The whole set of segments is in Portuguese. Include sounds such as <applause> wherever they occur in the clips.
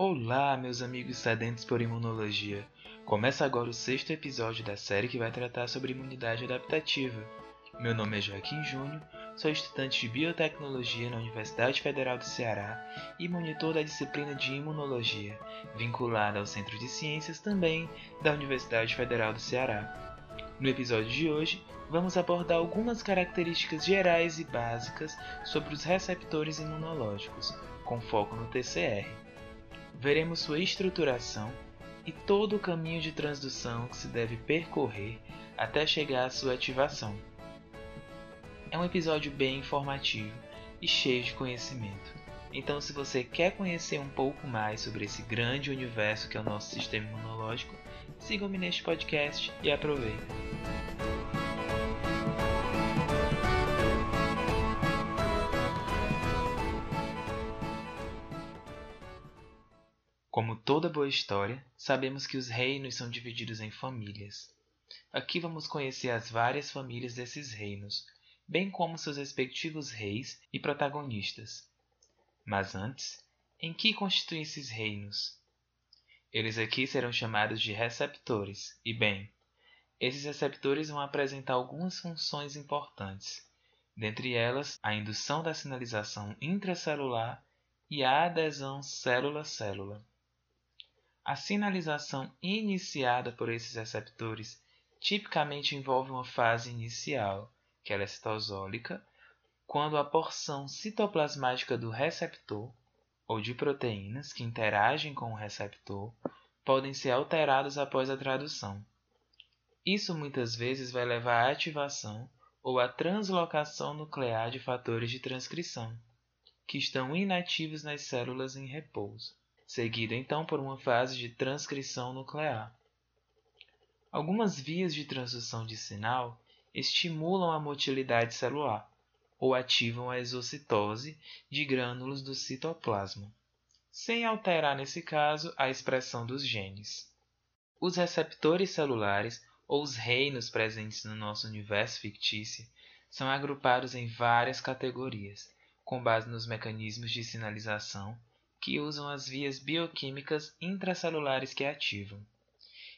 Olá, meus amigos sedentos por imunologia. Começa agora o sexto episódio da série que vai tratar sobre imunidade adaptativa. Meu nome é Joaquim Júnior, sou estudante de biotecnologia na Universidade Federal do Ceará e monitor da disciplina de imunologia, vinculada ao Centro de Ciências também da Universidade Federal do Ceará. No episódio de hoje, vamos abordar algumas características gerais e básicas sobre os receptores imunológicos, com foco no TCR veremos sua estruturação e todo o caminho de transdução que se deve percorrer até chegar à sua ativação. É um episódio bem informativo e cheio de conhecimento. Então, se você quer conhecer um pouco mais sobre esse grande universo que é o nosso sistema imunológico, siga-me neste podcast e aproveite. Como toda boa história, sabemos que os reinos são divididos em famílias. Aqui vamos conhecer as várias famílias desses reinos, bem como seus respectivos reis e protagonistas. Mas antes, em que constituem esses reinos? Eles aqui serão chamados de receptores, e bem, esses receptores vão apresentar algumas funções importantes, dentre elas a indução da sinalização intracelular e a adesão célula-célula. A sinalização iniciada por esses receptores tipicamente envolve uma fase inicial, que é citosólica, quando a porção citoplasmática do receptor ou de proteínas que interagem com o receptor podem ser alterados após a tradução. Isso muitas vezes vai levar à ativação ou à translocação nuclear de fatores de transcrição, que estão inativos nas células em repouso seguida então por uma fase de transcrição nuclear. Algumas vias de transdução de sinal estimulam a motilidade celular ou ativam a exocitose de grânulos do citoplasma, sem alterar, nesse caso, a expressão dos genes. Os receptores celulares, ou os reinos presentes no nosso universo fictício, são agrupados em várias categorias, com base nos mecanismos de sinalização que usam as vias bioquímicas intracelulares que ativam.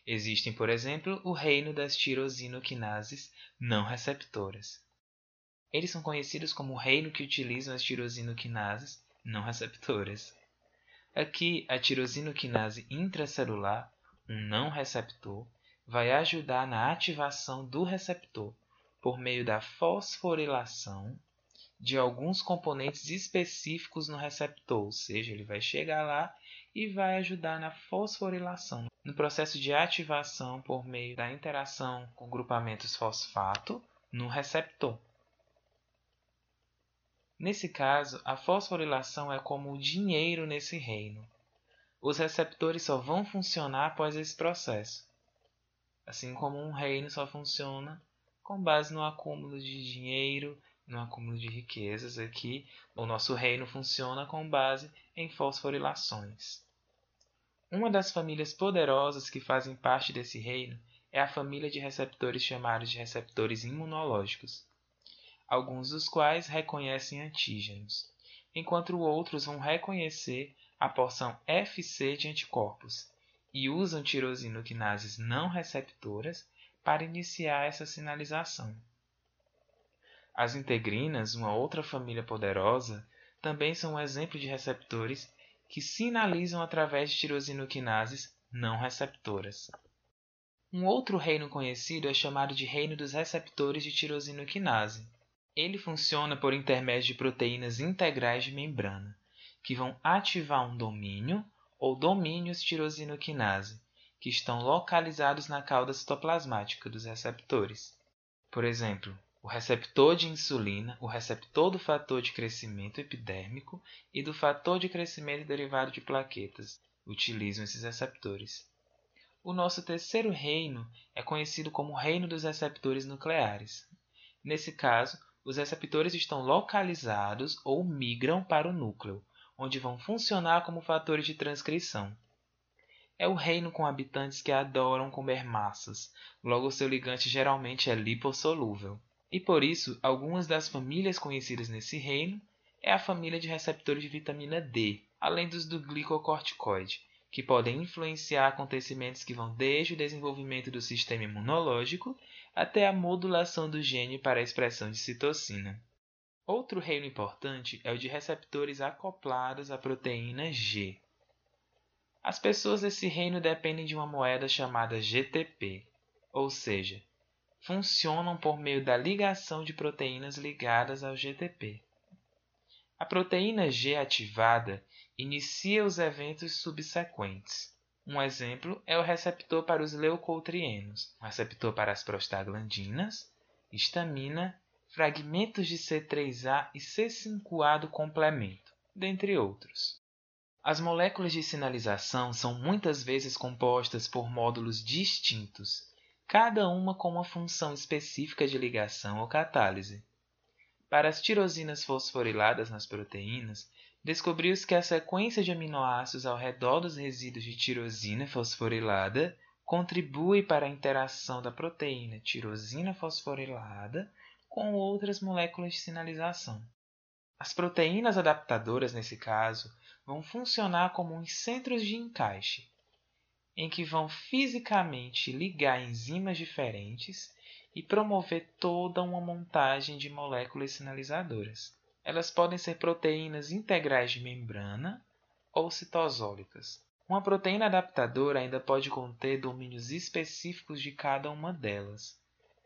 Existem, por exemplo, o reino das tirosinoquinases não receptoras. Eles são conhecidos como o reino que utilizam as tirosinoquinases não receptoras. Aqui, a tirosinoquinase intracelular, um não receptor, vai ajudar na ativação do receptor por meio da fosforilação de alguns componentes específicos no receptor, ou seja, ele vai chegar lá e vai ajudar na fosforilação, no processo de ativação por meio da interação com grupamentos fosfato no receptor. Nesse caso, a fosforilação é como o dinheiro nesse reino. Os receptores só vão funcionar após esse processo, assim como um reino só funciona com base no acúmulo de dinheiro no acúmulo de riquezas aqui, o nosso reino funciona com base em fosforilações. Uma das famílias poderosas que fazem parte desse reino é a família de receptores chamados de receptores imunológicos, alguns dos quais reconhecem antígenos, enquanto outros vão reconhecer a porção FC de anticorpos e usam tirosinoquinases não receptoras para iniciar essa sinalização. As integrinas, uma outra família poderosa, também são um exemplo de receptores que sinalizam através de tirosinoquinases não receptoras. Um outro reino conhecido é chamado de reino dos receptores de tirosinoquinase. Ele funciona por intermédio de proteínas integrais de membrana, que vão ativar um domínio ou domínios tirosinoquinase, que estão localizados na cauda citoplasmática dos receptores. Por exemplo, o receptor de insulina, o receptor do fator de crescimento epidérmico e do fator de crescimento derivado de plaquetas utilizam esses receptores. O nosso terceiro reino é conhecido como reino dos receptores nucleares. Nesse caso, os receptores estão localizados ou migram para o núcleo, onde vão funcionar como fatores de transcrição. É o reino com habitantes que adoram comer massas, logo seu ligante geralmente é lipossolúvel. E por isso, algumas das famílias conhecidas nesse reino é a família de receptores de vitamina D, além dos do glicocorticoide, que podem influenciar acontecimentos que vão desde o desenvolvimento do sistema imunológico até a modulação do gene para a expressão de citocina. Outro reino importante é o de receptores acoplados à proteína G. As pessoas desse reino dependem de uma moeda chamada GTP, ou seja, funcionam por meio da ligação de proteínas ligadas ao GTP. A proteína G ativada inicia os eventos subsequentes. Um exemplo é o receptor para os leucotrienos, o receptor para as prostaglandinas, histamina, fragmentos de C3A e C5A do complemento, dentre outros. As moléculas de sinalização são muitas vezes compostas por módulos distintos, cada uma com uma função específica de ligação ou catálise. Para as tirosinas fosforiladas nas proteínas, descobriu-se que a sequência de aminoácidos ao redor dos resíduos de tirosina fosforilada contribui para a interação da proteína tirosina fosforilada com outras moléculas de sinalização. As proteínas adaptadoras, nesse caso, vão funcionar como uns centros de encaixe, em que vão fisicamente ligar enzimas diferentes e promover toda uma montagem de moléculas sinalizadoras. Elas podem ser proteínas integrais de membrana ou citosólicas. Uma proteína adaptadora ainda pode conter domínios específicos de cada uma delas.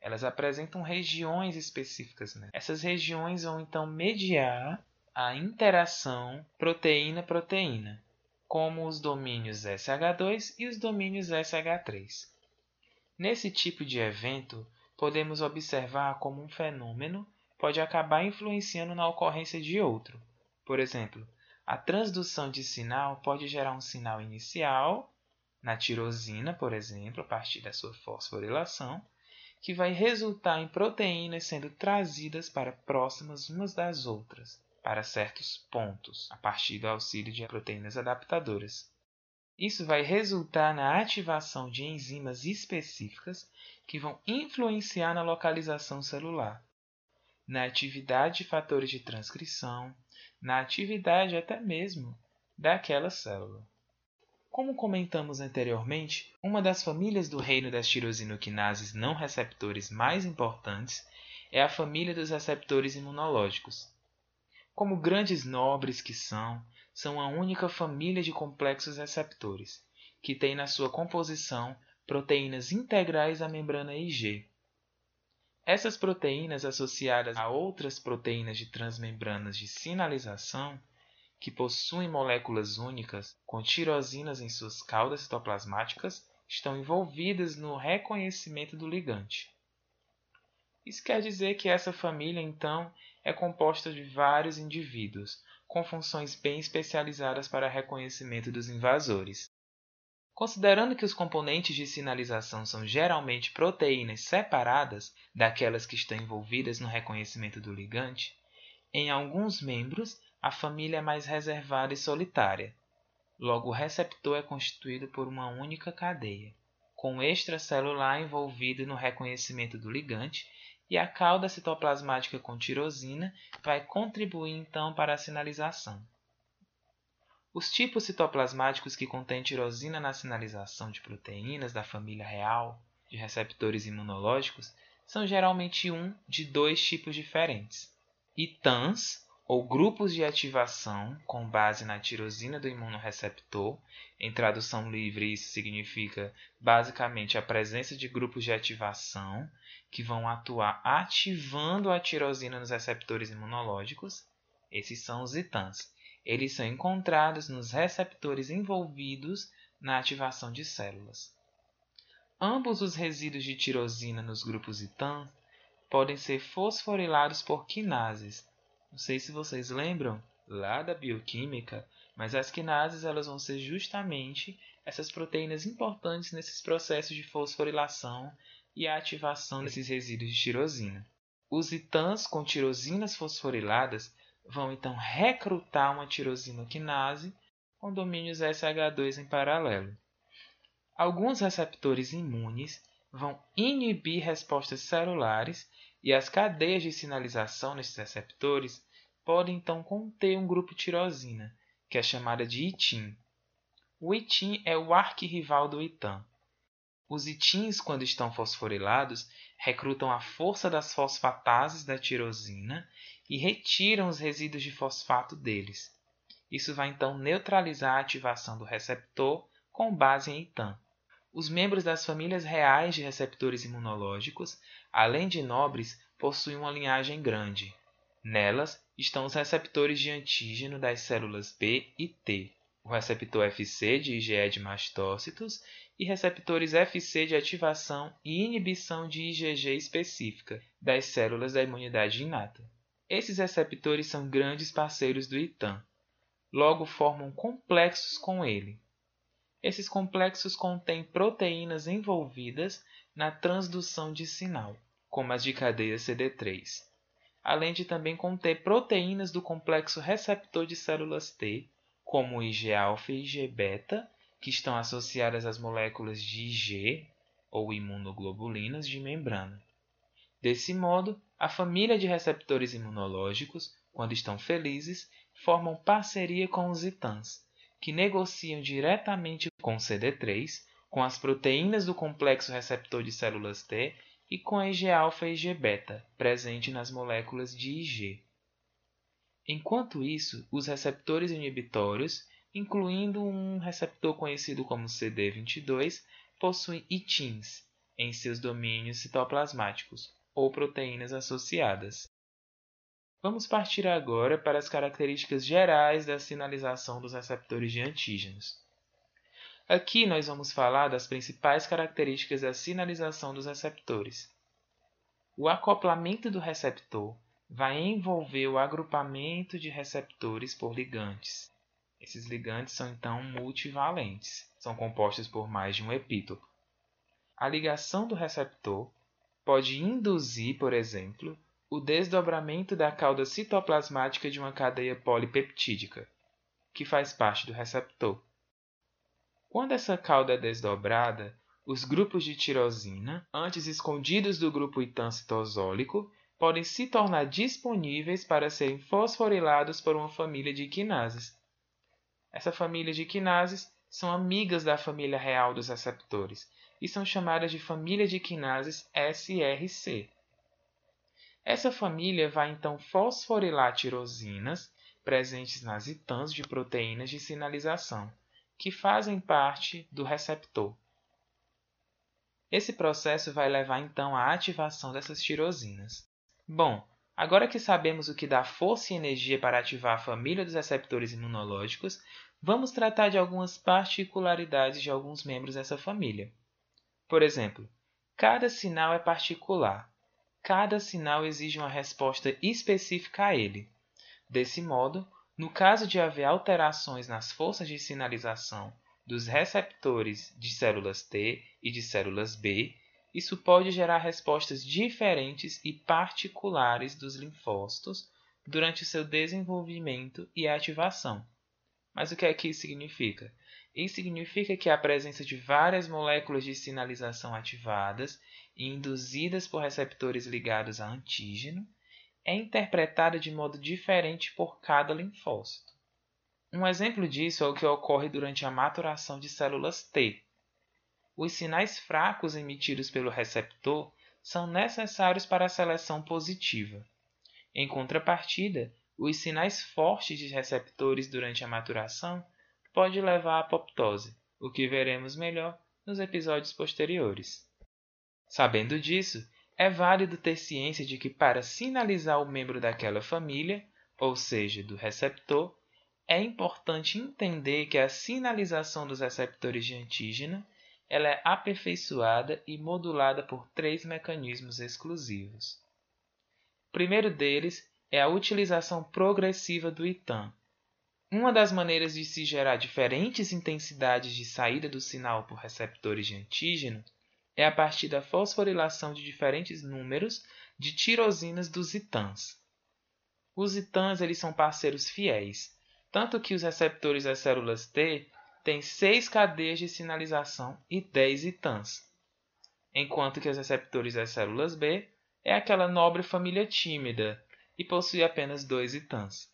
Elas apresentam regiões específicas. Né? Essas regiões vão então mediar a interação proteína-proteína, como os domínios SH2 e os domínios SH3. Nesse tipo de evento, podemos observar como um fenômeno pode acabar influenciando na ocorrência de outro. Por exemplo, a transdução de sinal pode gerar um sinal inicial, na tirosina, por exemplo, a partir da sua fosforilação, que vai resultar em proteínas sendo trazidas para próximas umas das outras, para certos pontos, a partir do auxílio de proteínas adaptadoras. Isso vai resultar na ativação de enzimas específicas que vão influenciar na localização celular, na atividade de fatores de transcrição, na atividade até mesmo daquela célula. Como comentamos anteriormente, uma das famílias do reino das tirosinoquinases não receptores mais importantes é a família dos receptores imunológicos. Como grandes nobres que são, são a única família de complexos receptores, que tem na sua composição proteínas integrais à membrana IG, essas proteínas associadas a outras proteínas de transmembranas de sinalização, que possuem moléculas únicas com tirosinas em suas caudas citoplasmáticas, estão envolvidas no reconhecimento do ligante. Isso quer dizer que essa família, então, é composta de vários indivíduos, com funções bem especializadas para reconhecimento dos invasores. Considerando que os componentes de sinalização são geralmente proteínas separadas daquelas que estão envolvidas no reconhecimento do ligante, em alguns membros a família é mais reservada e solitária. Logo, o receptor é constituído por uma única cadeia, com o extracelular envolvido no reconhecimento do ligante e a cauda citoplasmática com tirosina vai contribuir então para a sinalização. Os tipos citoplasmáticos que contêm tirosina na sinalização de proteínas da família real de receptores imunológicos são geralmente um de dois tipos diferentes: ITANs, ou grupos de ativação com base na tirosina do imunoreceptor. Em tradução livre, isso significa basicamente a presença de grupos de ativação que vão atuar ativando a tirosina nos receptores imunológicos. Esses são os ITANs. Eles são encontrados nos receptores envolvidos na ativação de células. Ambos os resíduos de tirosina nos grupos ITAN podem ser fosforilados por quinases. Não sei se vocês lembram lá da bioquímica, mas as quinases elas vão ser justamente essas proteínas importantes nesses processos de fosforilação e ativação desses resíduos de tirosina. Os ITANs com tirosinas fosforiladas vão então recrutar uma tirosinoquinase com domínios SH2 em paralelo. Alguns receptores imunes vão inibir respostas celulares e as cadeias de sinalização nesses receptores podem então conter um grupo tirosina, que é chamada de ITIM. O ITIM é o arquirrival do ITAM. Os ITINs, quando estão fosforilados, recrutam a força das fosfatases da tirosina e retiram os resíduos de fosfato deles. Isso vai então neutralizar a ativação do receptor com base em ITAM. Os membros das famílias reais de receptores imunológicos, além de nobres, possuem uma linhagem grande. Nelas estão os receptores de antígeno das células B e T, o receptor FC de IgE de mastócitos e receptores FC de ativação e inibição de IgG específica das células da imunidade inata. Esses receptores são grandes parceiros do ITAM, logo formam complexos com ele. Esses complexos contêm proteínas envolvidas na transdução de sinal, como as de cadeia CD3, além de também conter proteínas do complexo receptor de células T, como IG-alfa e IG-beta, que estão associadas às moléculas de IG ou imunoglobulinas de membrana. Desse modo, a família de receptores imunológicos, quando estão felizes, formam parceria com os ITANs, que negociam diretamente com CD3, com as proteínas do complexo receptor de células T e com a IG-alfa e IG-beta, presente nas moléculas de IG. Enquanto isso, os receptores inibitórios, incluindo um receptor conhecido como CD22, possuem ITINs em seus domínios citoplasmáticos ou proteínas associadas. Vamos partir agora para as características gerais da sinalização dos receptores de antígenos. Aqui nós vamos falar das principais características da sinalização dos receptores. O acoplamento do receptor vai envolver o agrupamento de receptores por ligantes. Esses ligantes são então multivalentes, são compostos por mais de um epítopo. A ligação do receptor pode induzir, por exemplo, o desdobramento da cauda citoplasmática de uma cadeia polipeptídica, que faz parte do receptor. Quando essa cauda é desdobrada, os grupos de tirosina, antes escondidos do grupo ITAM citosólico, podem se tornar disponíveis para serem fosforilados por uma família de quinases. Essa família de quinases são amigas da família real dos receptores e são chamadas de família de quinases SRC. Essa família vai então fosforilar tirosinas presentes nas ITANs de proteínas de sinalização, que fazem parte do receptor. Esse processo vai levar então à ativação dessas tirosinas. Bom, agora que sabemos o que dá força e energia para ativar a família dos receptores imunológicos, vamos tratar de algumas particularidades de alguns membros dessa família. Por exemplo, cada sinal é particular, cada sinal exige uma resposta específica a ele. Desse modo, no caso de haver alterações nas forças de sinalização dos receptores de células T e de células B, isso pode gerar respostas diferentes e particulares dos linfócitos durante seu desenvolvimento e ativação. Mas o que é que isso significa? Isso significa que a presença de várias moléculas de sinalização ativadas e induzidas por receptores ligados a antígeno é interpretada de modo diferente por cada linfócito. Um exemplo disso é o que ocorre durante a maturação de células T. Os sinais fracos emitidos pelo receptor são necessários para a seleção positiva. Em contrapartida, os sinais fortes de receptores durante a maturação podem levar à apoptose, o que veremos melhor nos episódios posteriores. Sabendo disso, é válido ter ciência de que para sinalizar o membro daquela família, ou seja, do receptor, é importante entender que a sinalização dos receptores de antígeno ela é aperfeiçoada e modulada por três mecanismos exclusivos. O primeiro deles é a utilização progressiva do ITAM. Uma das maneiras de se gerar diferentes intensidades de saída do sinal por receptores de antígeno é a partir da fosforilação de diferentes números de tirosinas dos ITANs. Os ITANs eles são parceiros fiéis, tanto que os receptores das células T têm seis cadeias de sinalização e 10 ITANs, enquanto que os receptores das células B é aquela nobre família tímida e possui apenas dois ITANs.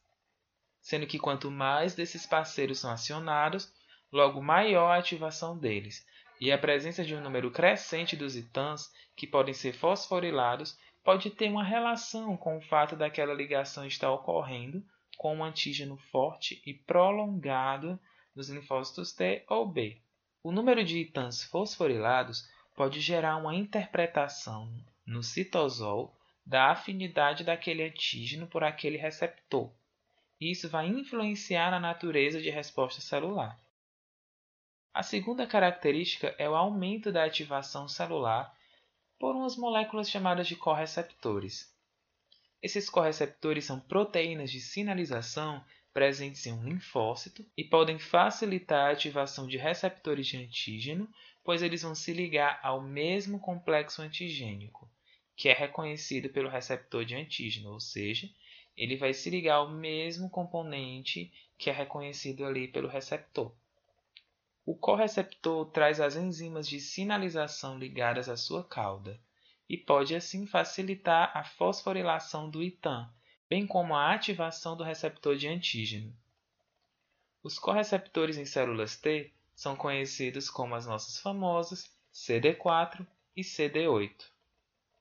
sendo que quanto mais desses parceiros são acionados, logo maior a ativação deles, e a presença de um número crescente dos ITANs, que podem ser fosforilados, pode ter uma relação com o fato daquela ligação estar ocorrendo com um antígeno forte e prolongado nos linfócitos T ou B. O número de ITANs fosforilados pode gerar uma interpretação no citosol da afinidade daquele antígeno por aquele receptor. Isso vai influenciar na natureza de resposta celular. A segunda característica é o aumento da ativação celular por umas moléculas chamadas de correceptores. Esses correceptores são proteínas de sinalização presentes em um linfócito e podem facilitar a ativação de receptores de antígeno, pois eles vão se ligar ao mesmo complexo antigênico, que é reconhecido pelo receptor de antígeno, ou seja, ele vai se ligar ao mesmo componente que é reconhecido ali pelo receptor. O correceptor traz as enzimas de sinalização ligadas à sua cauda e pode assim facilitar a fosforilação do ITAM, bem como a ativação do receptor de antígeno. Os correceptores em células T são conhecidos como as nossas famosas CD4 e CD8.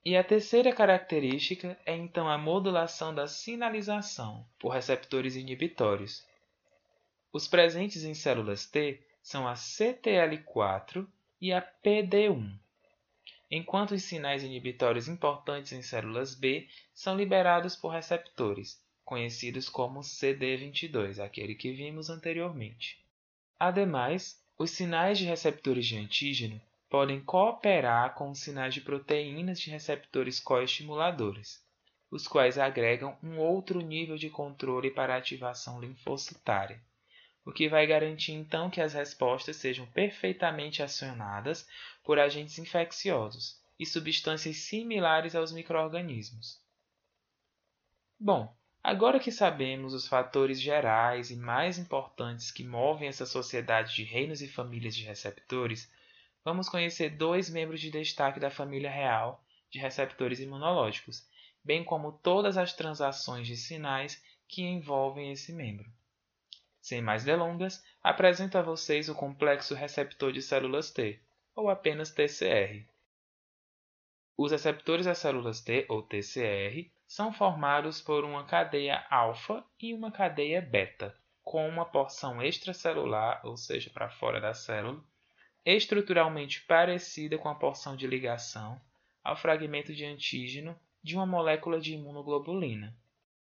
E a terceira característica é então a modulação da sinalização por receptores inibitórios. Os presentes em células T são a CTL4 e a PD1 enquanto os sinais inibitórios importantes em células B são liberados por receptores, conhecidos como CD22, aquele que vimos anteriormente. Ademais, os sinais de receptores de antígeno podem cooperar com os sinais de proteínas de receptores coestimuladores, os quais agregam um outro nível de controle para a ativação linfocitária o que vai garantir então que as respostas sejam perfeitamente acionadas por agentes infecciosos e substâncias similares aos microorganismos. Bom, agora que sabemos os fatores gerais e mais importantes que movem essa sociedade de reinos e famílias de receptores, vamos conhecer dois membros de destaque da família real de receptores imunológicos, bem como todas as transações de sinais que envolvem esse membro. Sem mais delongas, apresento a vocês o complexo receptor de células T, ou apenas TCR. Os receptores das células T, ou TCR, são formados por uma cadeia alfa e uma cadeia beta, com uma porção extracelular, ou seja, para fora da célula, estruturalmente parecida com a porção de ligação ao fragmento de antígeno de uma molécula de imunoglobulina.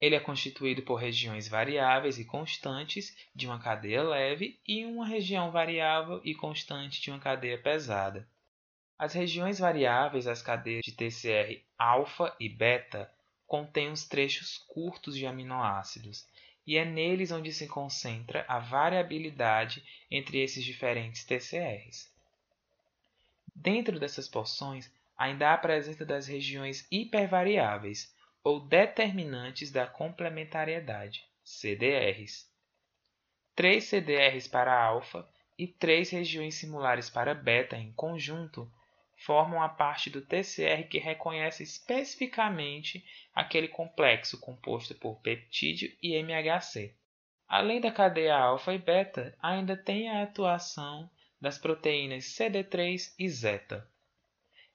Ele é constituído por regiões variáveis e constantes de uma cadeia leve e uma região variável e constante de uma cadeia pesada. As regiões variáveis das cadeias de TCR alfa e beta contêm os trechos curtos de aminoácidos, e é neles onde se concentra a variabilidade entre esses diferentes TCRs. Dentro dessas porções, ainda há a presença das regiões hipervariáveis, ou determinantes da complementariedade, CDRs. Três CDRs para alfa e três regiões similares para beta em conjunto formam a parte do TCR que reconhece especificamente aquele complexo composto por peptídeo e MHC. Além da cadeia alfa e beta, ainda tem a atuação das proteínas CD3 e zeta.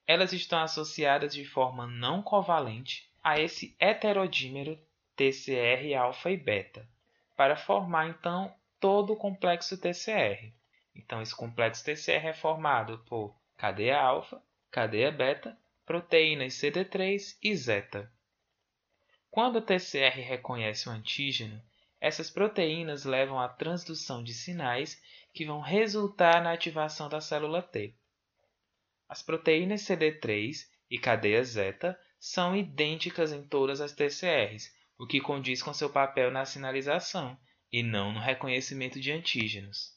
Elas estão associadas de forma não covalente a esse heterodímero TCR alfa e beta, para formar então todo o complexo TCR. Então esse complexo TCR é formado por cadeia alfa, cadeia beta, proteínas CD3 e zeta. Quando o TCR reconhece o antígeno, essas proteínas levam à transdução de sinais que vão resultar na ativação da célula T. As proteínas CD3 e cadeia zeta são idênticas em todas as TCRs, o que condiz com seu papel na sinalização e não no reconhecimento de antígenos.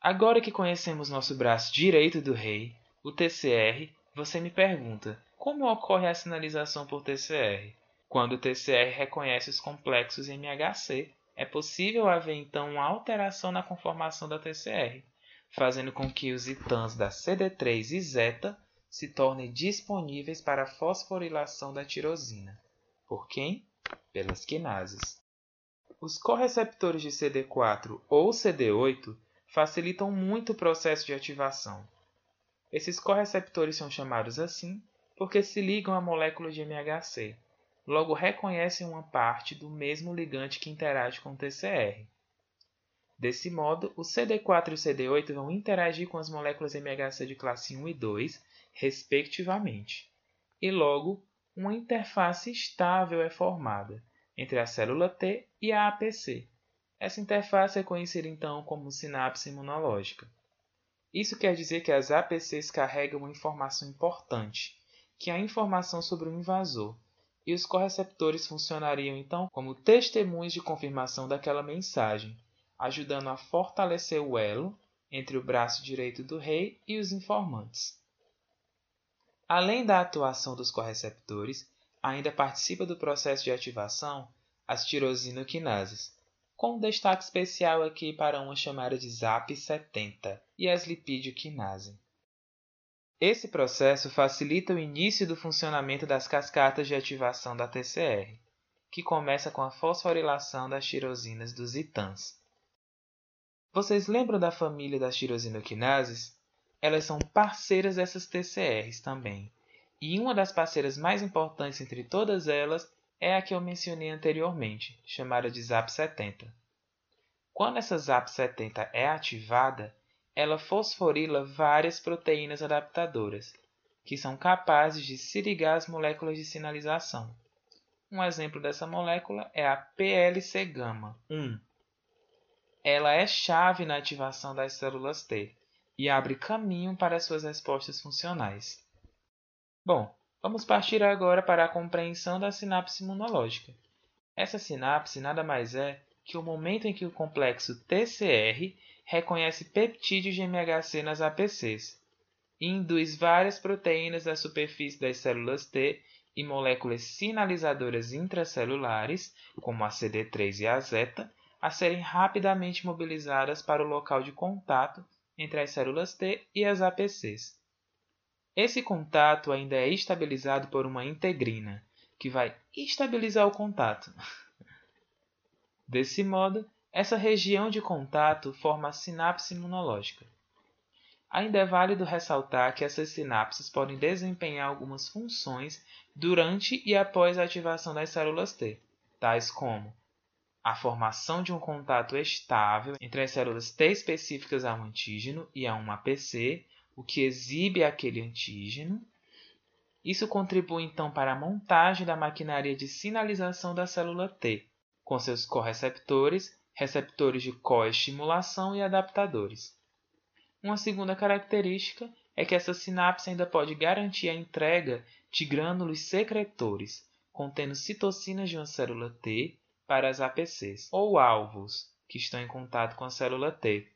Agora que conhecemos nosso braço direito do rei, o TCR, você me pergunta: como ocorre a sinalização por TCR? Quando o TCR reconhece os complexos MHC, é possível haver então uma alteração na conformação da TCR, fazendo com que os ITANs da CD3 e zeta se tornem disponíveis para a fosforilação da tirosina. Por quem? Pelas quinases. os correceptores de CD4 ou CD8 facilitam muito o processo de ativação. Esses correceptores são chamados assim porque se ligam à molécula de MHC, logo reconhecem uma parte do mesmo ligante que interage com o TCR. Desse modo, o CD4 e o CD8 vão interagir com as moléculas MHC de classe 1 e 2, respectivamente, e logo uma interface estável é formada entre a célula T e a APC. Essa interface é conhecida então como sinapse imunológica. Isso quer dizer que as APCs carregam uma informação importante, que é a informação sobre o invasor, e os correceptores funcionariam então como testemunhas de confirmação daquela mensagem, ajudando a fortalecer o elo entre o braço direito do rei e os informantes. Além da atuação dos correceptores, ainda participa do processo de ativação as tirosinoquinases, com destaque especial aqui para uma chamada de ZAP70 e as lipidioquinase. Esse processo facilita o início do funcionamento das cascatas de ativação da TCR, que começa com a fosforilação das tirosinas dos ITANs. Vocês lembram da família das tirosinoquinases? Elas são parceiras dessas TCRs também. E uma das parceiras mais importantes entre todas elas é a que eu mencionei anteriormente, chamada de ZAP70. Quando essa ZAP70 é ativada, ela fosforila várias proteínas adaptadoras, que são capazes de se ligar às moléculas de sinalização. Um exemplo dessa molécula é a PLC-gama-1, ela é chave na ativação das células T e abre caminho para suas respostas funcionais. Bom, vamos partir agora para a compreensão da sinapse imunológica. Essa sinapse nada mais é que o momento em que o complexo TCR reconhece peptídeos de MHC nas APCs e induz várias proteínas da superfície das células T e moléculas sinalizadoras intracelulares, como a CD3 e a zeta, a serem rapidamente mobilizadas para o local de contato entre as células T e as APCs. Esse contato ainda é estabilizado por uma integrina, que vai estabilizar o contato. <laughs> Desse modo, essa região de contato forma a sinapse imunológica. Ainda é válido ressaltar que essas sinapses podem desempenhar algumas funções durante e após a ativação das células T, tais como a formação de um contato estável entre as células T específicas a um antígeno e a um APC, o que exibe aquele antígeno. Isso contribui então para a montagem da maquinaria de sinalização da célula T, com seus correceptores, receptores de coestimulação e adaptadores. Uma segunda característica é que essa sinapse ainda pode garantir a entrega de grânulos secretores, contendo citocinas de uma célula T para as APCs, ou alvos, que estão em contato com a célula T.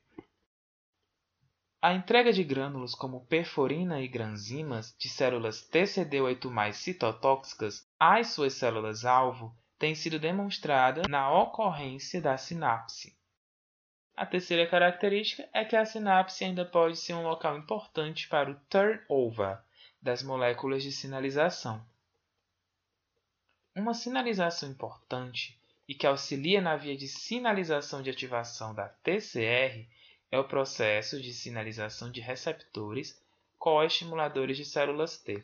A entrega de grânulos como perforina e granzimas de células TCD8+ citotóxicas às suas células-alvo tem sido demonstrada na ocorrência da sinapse. A terceira característica é que a sinapse ainda pode ser um local importante para o turnover das moléculas de sinalização. Uma sinalização importante e que auxilia na via de sinalização de ativação da TCR é o processo de sinalização de receptores coestimuladores de células T.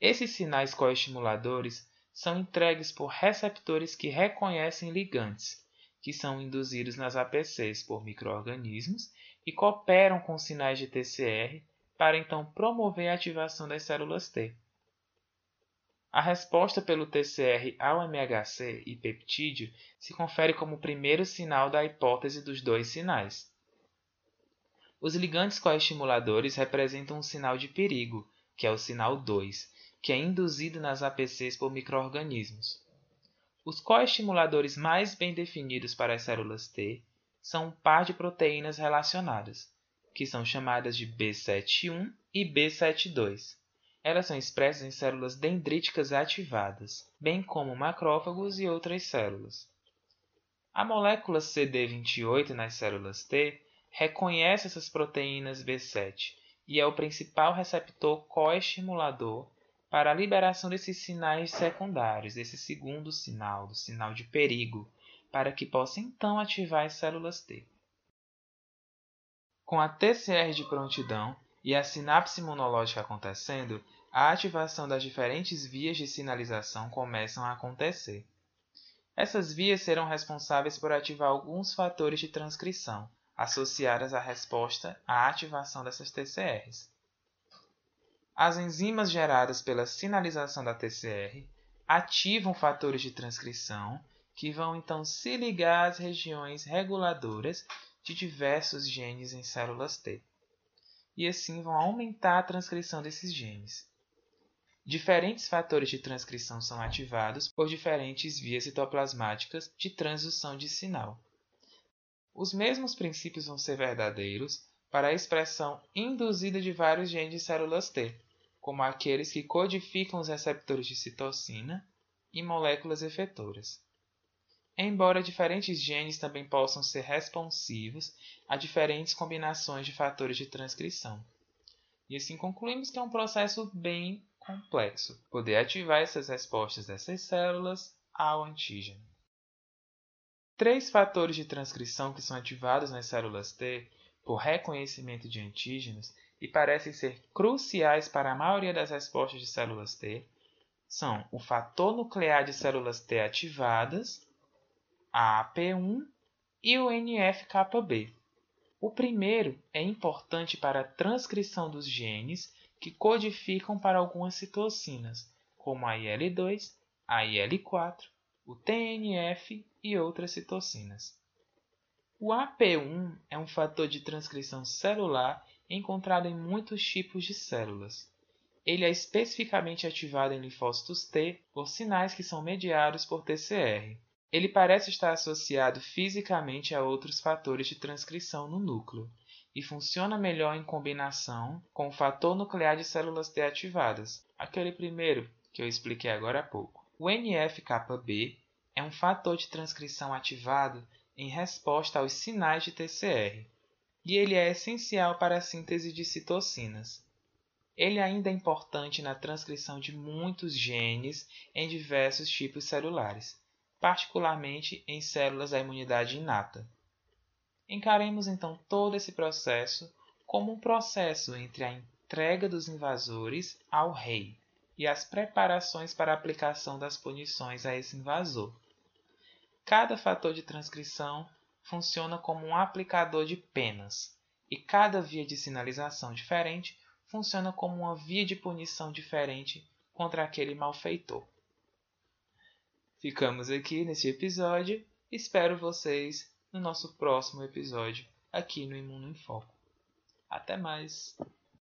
Esses sinais coestimuladores são entregues por receptores que reconhecem ligantes, que são induzidos nas APCs por microorganismos e cooperam com sinais de TCR para então promover a ativação das células T. A resposta pelo TCR ao MHC e peptídeo se confere como o primeiro sinal da hipótese dos dois sinais. Os ligantes coestimuladores representam um sinal de perigo, que é o sinal 2, que é induzido nas APCs por microorganismos. Os coestimuladores mais bem definidos para as células T são um par de proteínas relacionadas, que são chamadas de B71 e B72. Elas são expressas em células dendríticas ativadas, bem como macrófagos e outras células. A molécula CD28 nas células T reconhece essas proteínas B7 e é o principal receptor coestimulador para a liberação desses sinais secundários, desse segundo sinal, do sinal de perigo, para que possa então ativar as células T. Com a TCR de prontidão e a sinapse imunológica acontecendo, a ativação das diferentes vias de sinalização começam a acontecer. Essas vias serão responsáveis por ativar alguns fatores de transcrição, associadas à resposta à ativação dessas TCRs. As enzimas geradas pela sinalização da TCR ativam fatores de transcrição que vão então se ligar às regiões reguladoras de diversos genes em células T, e assim vão aumentar a transcrição desses genes. Diferentes fatores de transcrição são ativados por diferentes vias citoplasmáticas de transdução de sinal. Os mesmos princípios vão ser verdadeiros para a expressão induzida de vários genes de células T, como aqueles que codificam os receptores de citocina e moléculas efetoras embora diferentes genes também possam ser responsivos a diferentes combinações de fatores de transcrição. E assim concluímos que é um processo bem complexo poder ativar essas respostas dessas células ao antígeno. Três fatores de transcrição que são ativados nas células T por reconhecimento de antígenos e parecem ser cruciais para a maioria das respostas de células T são o fator nuclear de células T ativadas AP1 e o NF-κB. O primeiro é importante para a transcrição dos genes que codificam para algumas citocinas, como a IL-2, a IL-4, o TNF e outras citocinas. O AP1 é um fator de transcrição celular encontrado em muitos tipos de células. Ele é especificamente ativado em linfócitos T por sinais que são mediados por TCR. Ele parece estar associado fisicamente a outros fatores de transcrição no núcleo e funciona melhor em combinação com o fator nuclear de células T ativadas, aquele primeiro que eu expliquei agora há pouco. O NF-κB é um fator de transcrição ativado em resposta aos sinais de TCR, e ele é essencial para a síntese de citocinas. Ele ainda é importante na transcrição de muitos genes em diversos tipos celulares particularmente em células da imunidade inata. Encaremos então todo esse processo como um processo entre a entrega dos invasores ao rei e as preparações para a aplicação das punições a esse invasor. Cada fator de transcrição funciona como um aplicador de penas, e cada via de sinalização diferente funciona como uma via de punição diferente contra aquele malfeitor. Ficamos aqui nesse episódio. Espero vocês no nosso próximo episódio aqui no Imuno em Foco. Até mais!